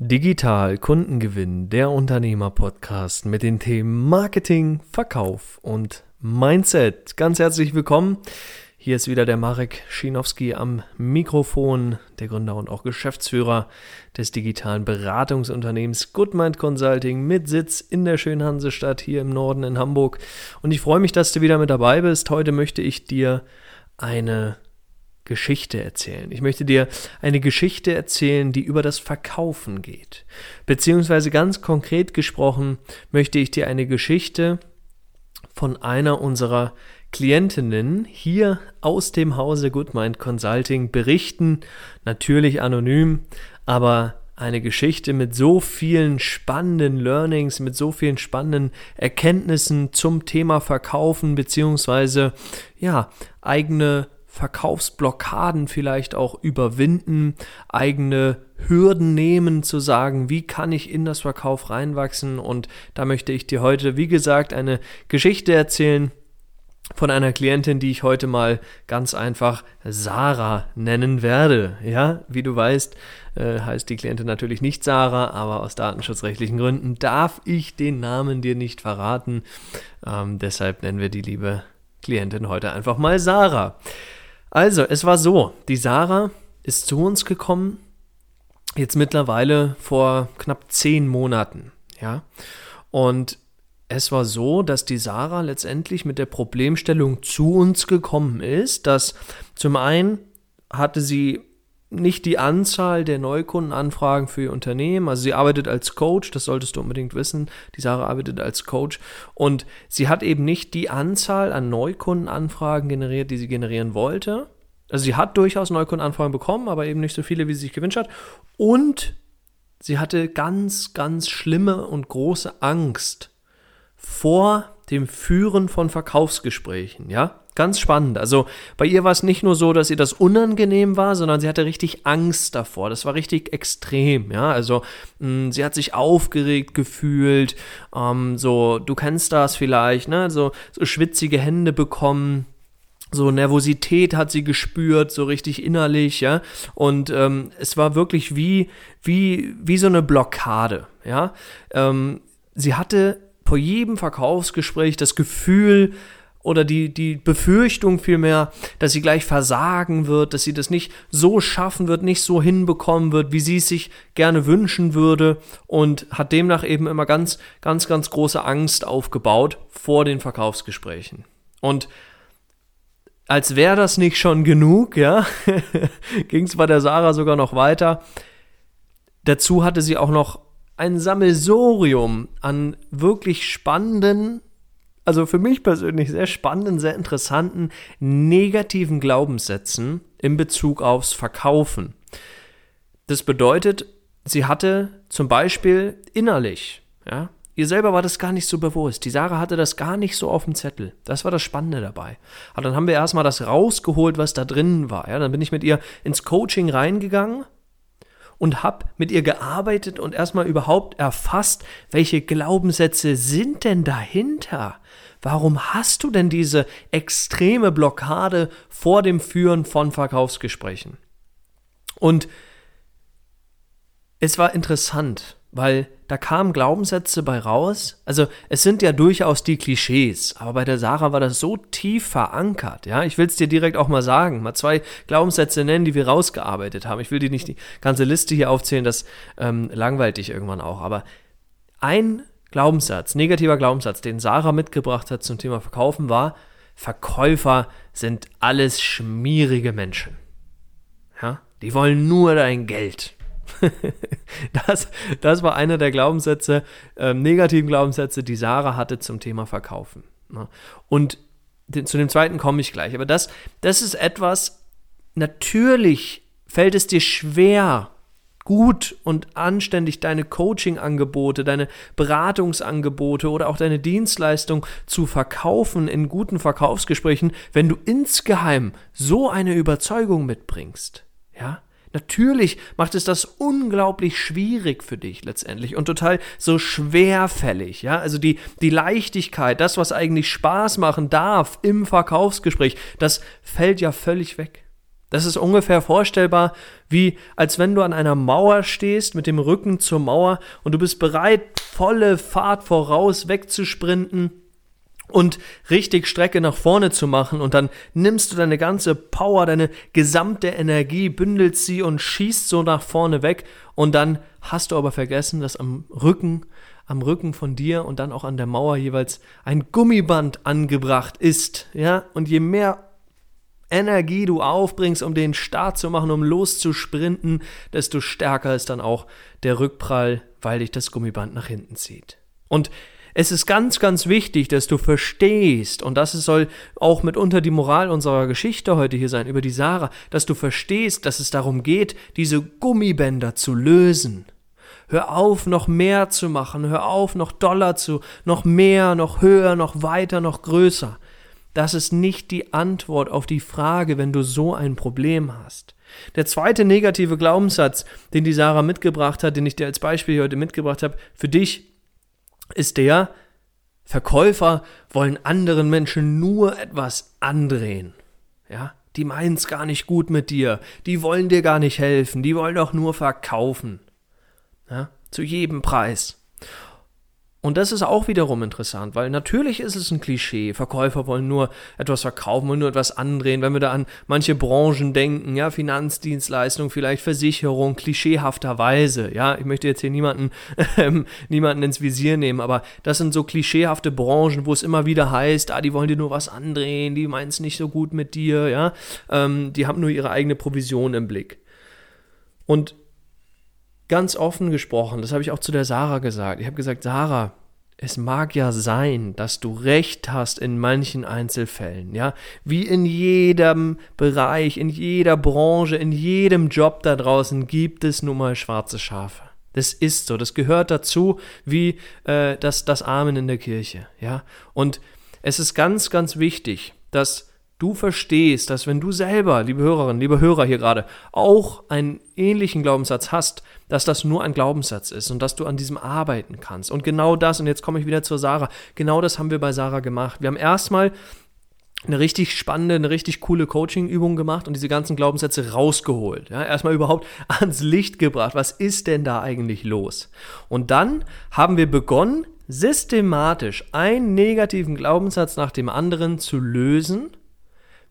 Digital Kundengewinn, der Unternehmer-Podcast mit den Themen Marketing, Verkauf und Mindset. Ganz herzlich willkommen. Hier ist wieder der Marek Schinowski am Mikrofon, der Gründer und auch Geschäftsführer des digitalen Beratungsunternehmens Goodmind Consulting mit Sitz in der schönen Hansestadt hier im Norden in Hamburg. Und ich freue mich, dass du wieder mit dabei bist. Heute möchte ich dir eine Geschichte erzählen. Ich möchte dir eine Geschichte erzählen, die über das Verkaufen geht. Beziehungsweise ganz konkret gesprochen möchte ich dir eine Geschichte von einer unserer Klientinnen hier aus dem Hause Goodmind Consulting berichten. Natürlich anonym, aber eine Geschichte mit so vielen spannenden Learnings, mit so vielen spannenden Erkenntnissen zum Thema Verkaufen, beziehungsweise ja, eigene Verkaufsblockaden vielleicht auch überwinden, eigene Hürden nehmen, zu sagen, wie kann ich in das Verkauf reinwachsen. Und da möchte ich dir heute, wie gesagt, eine Geschichte erzählen von einer Klientin, die ich heute mal ganz einfach Sarah nennen werde. Ja, wie du weißt, äh, heißt die Klientin natürlich nicht Sarah, aber aus datenschutzrechtlichen Gründen darf ich den Namen dir nicht verraten. Ähm, deshalb nennen wir die liebe Klientin heute einfach mal Sarah. Also, es war so, die Sarah ist zu uns gekommen, jetzt mittlerweile vor knapp zehn Monaten, ja. Und es war so, dass die Sarah letztendlich mit der Problemstellung zu uns gekommen ist, dass zum einen hatte sie nicht die Anzahl der Neukundenanfragen für ihr Unternehmen. Also sie arbeitet als Coach, das solltest du unbedingt wissen. Die Sarah arbeitet als Coach und sie hat eben nicht die Anzahl an Neukundenanfragen generiert, die sie generieren wollte. Also sie hat durchaus Neukundenanfragen bekommen, aber eben nicht so viele, wie sie sich gewünscht hat. Und sie hatte ganz, ganz schlimme und große Angst vor dem Führen von Verkaufsgesprächen, ja? Ganz spannend. Also bei ihr war es nicht nur so, dass ihr das unangenehm war, sondern sie hatte richtig Angst davor. Das war richtig extrem, ja. Also mh, hm, sie hat sich aufgeregt gefühlt. Ähm, so, du kennst das vielleicht, ne? So, so schwitzige Hände bekommen. So Nervosität hat sie gespürt, so richtig innerlich, ja. Und ähm, es war wirklich wie, wie, wie so eine Blockade, ja. Ähm, sie hatte vor jedem Verkaufsgespräch das Gefühl, oder die, die Befürchtung vielmehr, dass sie gleich versagen wird, dass sie das nicht so schaffen wird, nicht so hinbekommen wird, wie sie es sich gerne wünschen würde und hat demnach eben immer ganz, ganz, ganz große Angst aufgebaut vor den Verkaufsgesprächen. Und als wäre das nicht schon genug, ja, ging es bei der Sarah sogar noch weiter. Dazu hatte sie auch noch ein Sammelsorium an wirklich spannenden also für mich persönlich sehr spannenden, sehr interessanten negativen Glaubenssätzen in Bezug aufs Verkaufen. Das bedeutet, sie hatte zum Beispiel innerlich, ja, ihr selber war das gar nicht so bewusst. Die Sarah hatte das gar nicht so auf dem Zettel. Das war das Spannende dabei. Aber dann haben wir erstmal das rausgeholt, was da drin war. Ja, dann bin ich mit ihr ins Coaching reingegangen und habe mit ihr gearbeitet und erstmal überhaupt erfasst, welche Glaubenssätze sind denn dahinter? Warum hast du denn diese extreme Blockade vor dem Führen von Verkaufsgesprächen? Und es war interessant, weil da kamen Glaubenssätze bei raus. Also es sind ja durchaus die Klischees, aber bei der Sarah war das so tief verankert. Ja, ich will es dir direkt auch mal sagen, mal zwei Glaubenssätze nennen, die wir rausgearbeitet haben. Ich will dir nicht die ganze Liste hier aufzählen, das ähm, langweilt dich irgendwann auch. Aber ein Glaubenssatz, negativer Glaubenssatz, den Sarah mitgebracht hat zum Thema Verkaufen, war: Verkäufer sind alles schmierige Menschen. Ja, die wollen nur dein Geld. das, das war einer der Glaubenssätze, äh, negativen Glaubenssätze, die Sarah hatte zum Thema Verkaufen. Ne? Und den, zu dem zweiten komme ich gleich. Aber das, das ist etwas, natürlich fällt es dir schwer, gut und anständig deine Coaching-Angebote, deine Beratungsangebote oder auch deine Dienstleistung zu verkaufen in guten Verkaufsgesprächen, wenn du insgeheim so eine Überzeugung mitbringst. Ja? Natürlich macht es das unglaublich schwierig für dich letztendlich und total so schwerfällig, ja? Also die, die Leichtigkeit, das, was eigentlich Spaß machen darf im Verkaufsgespräch, das fällt ja völlig weg. Das ist ungefähr vorstellbar, wie als wenn du an einer Mauer stehst mit dem Rücken zur Mauer und du bist bereit, volle Fahrt voraus wegzusprinten und richtig Strecke nach vorne zu machen und dann nimmst du deine ganze Power, deine gesamte Energie, bündelst sie und schießt so nach vorne weg und dann hast du aber vergessen, dass am Rücken, am Rücken von dir und dann auch an der Mauer jeweils ein Gummiband angebracht ist, ja? Und je mehr Energie du aufbringst, um den Start zu machen, um loszusprinten, desto stärker ist dann auch der Rückprall, weil dich das Gummiband nach hinten zieht. Und es ist ganz, ganz wichtig, dass du verstehst, und das soll auch mitunter die Moral unserer Geschichte heute hier sein, über die Sarah, dass du verstehst, dass es darum geht, diese Gummibänder zu lösen. Hör auf, noch mehr zu machen, hör auf, noch doller zu, noch mehr, noch höher, noch weiter, noch größer. Das ist nicht die Antwort auf die Frage, wenn du so ein Problem hast. Der zweite negative Glaubenssatz, den die Sarah mitgebracht hat, den ich dir als Beispiel heute mitgebracht habe, für dich ist der, Verkäufer wollen anderen Menschen nur etwas andrehen. Ja, die es gar nicht gut mit dir, die wollen dir gar nicht helfen, die wollen doch nur verkaufen. Ja, zu jedem Preis. Und das ist auch wiederum interessant, weil natürlich ist es ein Klischee. Verkäufer wollen nur etwas verkaufen und nur etwas andrehen. Wenn wir da an manche Branchen denken, ja, Finanzdienstleistung, vielleicht Versicherung, klischeehafterweise. Ja, ich möchte jetzt hier niemanden, ähm, niemanden ins Visier nehmen, aber das sind so klischeehafte Branchen, wo es immer wieder heißt, ah, die wollen dir nur was andrehen, die meinen es nicht so gut mit dir, ja, ähm, die haben nur ihre eigene Provision im Blick. Und ganz offen gesprochen, das habe ich auch zu der Sarah gesagt. Ich habe gesagt, Sarah, es mag ja sein, dass du recht hast in manchen Einzelfällen, ja, wie in jedem Bereich, in jeder Branche, in jedem Job da draußen gibt es nun mal schwarze Schafe. Das ist so, das gehört dazu, wie äh, das, das Amen in der Kirche, ja. Und es ist ganz, ganz wichtig, dass du verstehst, dass wenn du selber, liebe Hörerinnen, liebe Hörer hier gerade, auch einen ähnlichen Glaubenssatz hast, dass das nur ein Glaubenssatz ist und dass du an diesem arbeiten kannst. Und genau das, und jetzt komme ich wieder zur Sarah, genau das haben wir bei Sarah gemacht. Wir haben erstmal eine richtig spannende, eine richtig coole Coaching-Übung gemacht und diese ganzen Glaubenssätze rausgeholt. Ja, erstmal überhaupt ans Licht gebracht. Was ist denn da eigentlich los? Und dann haben wir begonnen, systematisch einen negativen Glaubenssatz nach dem anderen zu lösen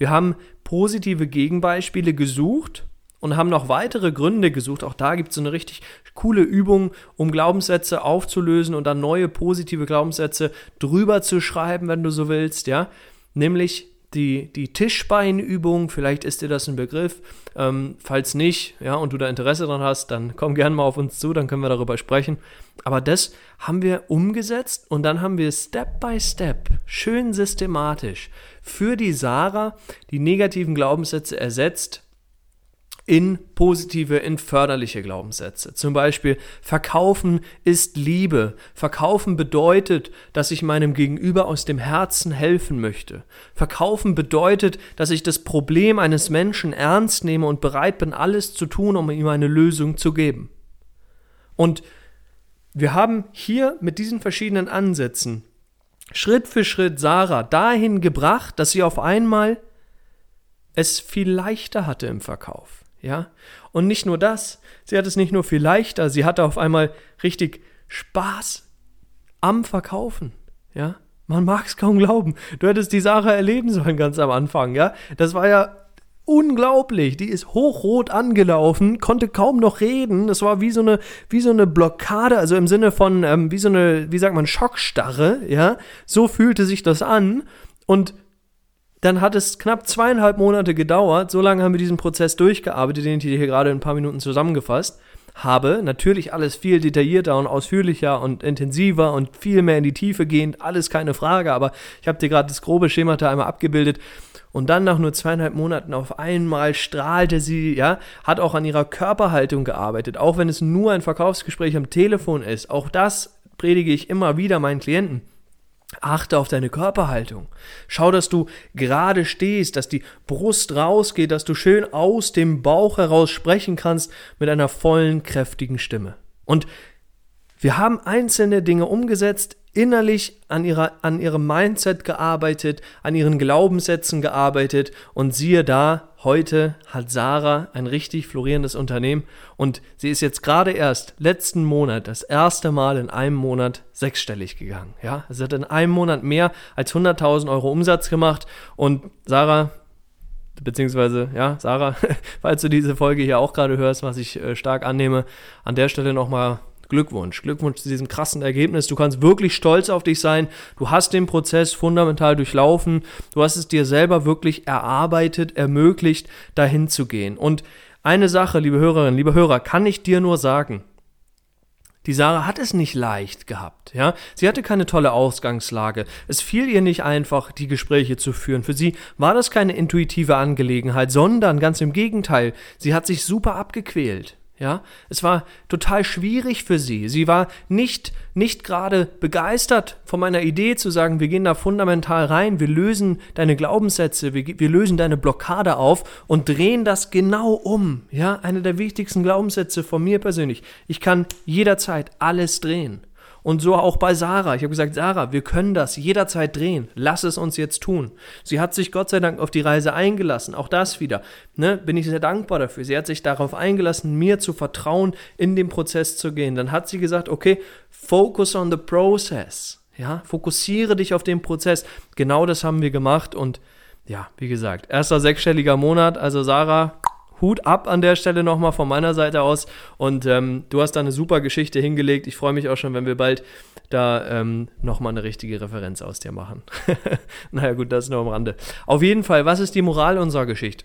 wir haben positive Gegenbeispiele gesucht und haben noch weitere Gründe gesucht. Auch da gibt es so eine richtig coole Übung, um Glaubenssätze aufzulösen und dann neue positive Glaubenssätze drüber zu schreiben, wenn du so willst, ja. Nämlich die, die Tischbeinübung, vielleicht ist dir das ein Begriff. Ähm, falls nicht, ja, und du da Interesse dran hast, dann komm gerne mal auf uns zu, dann können wir darüber sprechen. Aber das haben wir umgesetzt und dann haben wir Step by Step, schön systematisch, für die Sarah die negativen Glaubenssätze ersetzt in positive, in förderliche Glaubenssätze. Zum Beispiel, verkaufen ist Liebe. Verkaufen bedeutet, dass ich meinem Gegenüber aus dem Herzen helfen möchte. Verkaufen bedeutet, dass ich das Problem eines Menschen ernst nehme und bereit bin, alles zu tun, um ihm eine Lösung zu geben. Und wir haben hier mit diesen verschiedenen Ansätzen Schritt für Schritt Sarah dahin gebracht, dass sie auf einmal es viel leichter hatte im Verkauf. Ja? Und nicht nur das, sie hat es nicht nur viel leichter, sie hatte auf einmal richtig Spaß am Verkaufen. Ja? Man mag es kaum glauben. Du hättest die Sache erleben sollen ganz am Anfang, ja? Das war ja unglaublich. Die ist hochrot angelaufen, konnte kaum noch reden. Das war wie so eine, wie so eine Blockade, also im Sinne von, ähm, wie so eine, wie sagt man, Schockstarre, ja? So fühlte sich das an. Und dann hat es knapp zweieinhalb Monate gedauert. So lange haben wir diesen Prozess durchgearbeitet, den ich hier gerade in ein paar Minuten zusammengefasst habe. Natürlich alles viel detaillierter und ausführlicher und intensiver und viel mehr in die Tiefe gehend. Alles keine Frage, aber ich habe dir gerade das grobe Schemata einmal abgebildet. Und dann nach nur zweieinhalb Monaten auf einmal strahlte sie, ja, hat auch an ihrer Körperhaltung gearbeitet, auch wenn es nur ein Verkaufsgespräch am Telefon ist. Auch das predige ich immer wieder meinen Klienten. Achte auf deine Körperhaltung. Schau, dass du gerade stehst, dass die Brust rausgeht, dass du schön aus dem Bauch heraus sprechen kannst mit einer vollen, kräftigen Stimme. Und Wir haben einzelne Dinge umgesetzt, innerlich an, ihrer, an ihrem Mindset gearbeitet, an ihren Glaubenssätzen gearbeitet. Und siehe da, heute hat Sarah ein richtig florierendes Unternehmen. Und sie ist jetzt gerade erst letzten Monat das erste Mal in einem Monat sechsstellig gegangen. Ja, sie hat in einem Monat mehr als 100.000 Euro Umsatz gemacht. Und Sarah, beziehungsweise, ja, Sarah, falls du diese Folge hier auch gerade hörst, was ich äh, stark annehme, an der Stelle nochmal Glückwunsch. Glückwunsch zu diesem krassen Ergebnis. Du kannst wirklich stolz auf dich sein. Du hast den Prozess fundamental durchlaufen. Du hast es dir selber wirklich erarbeitet, ermöglicht, dahin zu gehen. Und eine Sache, liebe Hörerinnen, liebe Hörer, kann ich dir nur sagen. Die Sarah hat es nicht leicht gehabt, ja. Sie hatte keine tolle Ausgangslage. Es fiel ihr nicht einfach, die Gespräche zu führen. Für sie war das keine intuitive Angelegenheit, sondern ganz im Gegenteil. Sie hat sich super abgequält. Ja, es war total schwierig für sie. Sie war nicht, nicht gerade begeistert von meiner Idee zu sagen, wir gehen da fundamental rein, wir lösen deine Glaubenssätze, wir, wir lösen deine Blockade auf und drehen das genau um. Ja, eine der wichtigsten Glaubenssätze von mir persönlich. Ich kann jederzeit alles drehen. Und so auch bei Sarah. Ich habe gesagt, Sarah, wir können das jederzeit drehen. Lass es uns jetzt tun. Sie hat sich Gott sei Dank auf die Reise eingelassen. Auch das wieder. Ne, bin ich sehr dankbar dafür. Sie hat sich darauf eingelassen, mir zu vertrauen, in den Prozess zu gehen. Dann hat sie gesagt, okay, focus on the process. Ja, fokussiere dich auf den Prozess. Genau das haben wir gemacht und ja, wie gesagt, erster sechsstelliger Monat. Also Sarah, Hut ab an der Stelle nochmal von meiner Seite aus. Und ähm, du hast da eine super Geschichte hingelegt. Ich freue mich auch schon, wenn wir bald da ähm, nochmal eine richtige Referenz aus dir machen. naja, gut, das ist nur am Rande. Auf jeden Fall, was ist die Moral unserer Geschichte?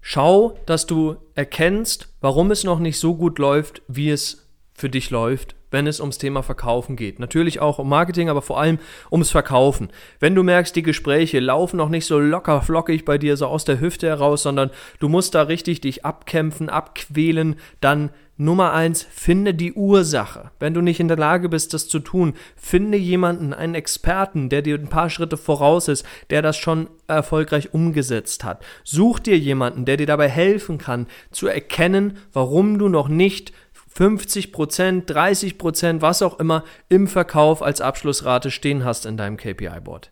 Schau, dass du erkennst, warum es noch nicht so gut läuft, wie es für dich läuft wenn es ums Thema Verkaufen geht. Natürlich auch um Marketing, aber vor allem ums Verkaufen. Wenn du merkst, die Gespräche laufen noch nicht so locker flockig bei dir, so aus der Hüfte heraus, sondern du musst da richtig dich abkämpfen, abquälen, dann Nummer eins, finde die Ursache. Wenn du nicht in der Lage bist, das zu tun, finde jemanden, einen Experten, der dir ein paar Schritte voraus ist, der das schon erfolgreich umgesetzt hat. Such dir jemanden, der dir dabei helfen kann, zu erkennen, warum du noch nicht 50 Prozent, 30 Prozent, was auch immer im Verkauf als Abschlussrate stehen hast in deinem KPI-Board.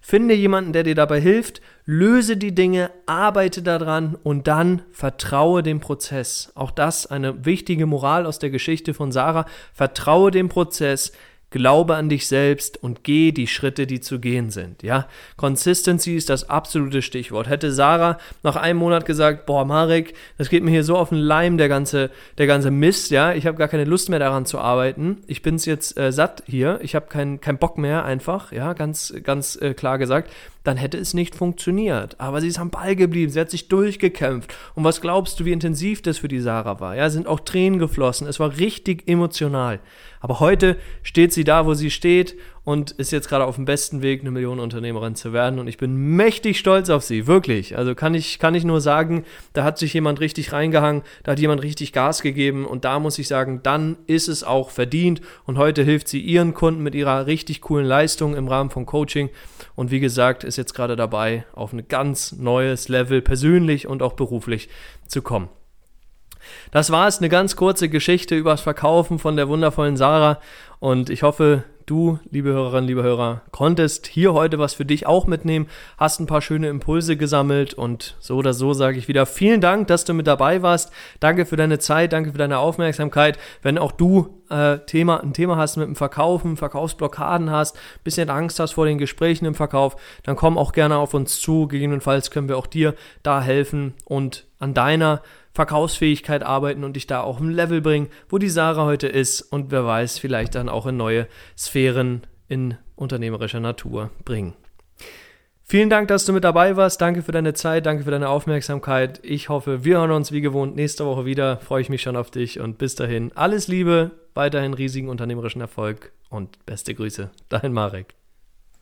Finde jemanden, der dir dabei hilft, löse die Dinge, arbeite daran und dann vertraue dem Prozess. Auch das eine wichtige Moral aus der Geschichte von Sarah. Vertraue dem Prozess, Glaube an dich selbst und geh die Schritte, die zu gehen sind. Ja, Consistency ist das absolute Stichwort. Hätte Sarah nach einem Monat gesagt, boah, Marek, das geht mir hier so auf den Leim, der ganze, der ganze Mist, ja, ich habe gar keine Lust mehr daran zu arbeiten. Ich bin's jetzt äh, satt hier, ich habe keinen kein Bock mehr einfach, ja, ganz, ganz äh, klar gesagt dann hätte es nicht funktioniert. Aber sie ist am Ball geblieben, sie hat sich durchgekämpft. Und was glaubst du, wie intensiv das für die Sarah war? Ja, sind auch Tränen geflossen. Es war richtig emotional. Aber heute steht sie da, wo sie steht und ist jetzt gerade auf dem besten Weg, eine Millionenunternehmerin zu werden. Und ich bin mächtig stolz auf sie, wirklich. Also kann ich, kann ich nur sagen, da hat sich jemand richtig reingehangen, da hat jemand richtig Gas gegeben. Und da muss ich sagen, dann ist es auch verdient. Und heute hilft sie ihren Kunden mit ihrer richtig coolen Leistung im Rahmen von Coaching. Und wie gesagt, ist jetzt gerade dabei, auf ein ganz neues Level persönlich und auch beruflich zu kommen. Das war es, eine ganz kurze Geschichte übers Verkaufen von der wundervollen Sarah und ich hoffe, du, liebe Hörerinnen, liebe Hörer, konntest hier heute was für dich auch mitnehmen, hast ein paar schöne Impulse gesammelt und so oder so sage ich wieder vielen Dank, dass du mit dabei warst. Danke für deine Zeit, danke für deine Aufmerksamkeit. Wenn auch du äh, Thema, ein Thema hast mit dem Verkaufen, Verkaufsblockaden hast, bisschen Angst hast vor den Gesprächen im Verkauf, dann komm auch gerne auf uns zu. Gegebenenfalls können wir auch dir da helfen und an deiner Verkaufsfähigkeit arbeiten und dich da auch im Level bringen, wo die Sarah heute ist und wer weiß, vielleicht dann auch in neue Sphären in unternehmerischer Natur bringen. Vielen Dank, dass du mit dabei warst. Danke für deine Zeit, danke für deine Aufmerksamkeit. Ich hoffe, wir hören uns wie gewohnt nächste Woche wieder. Freue ich mich schon auf dich und bis dahin alles Liebe, weiterhin riesigen unternehmerischen Erfolg und beste Grüße. Dein Marek.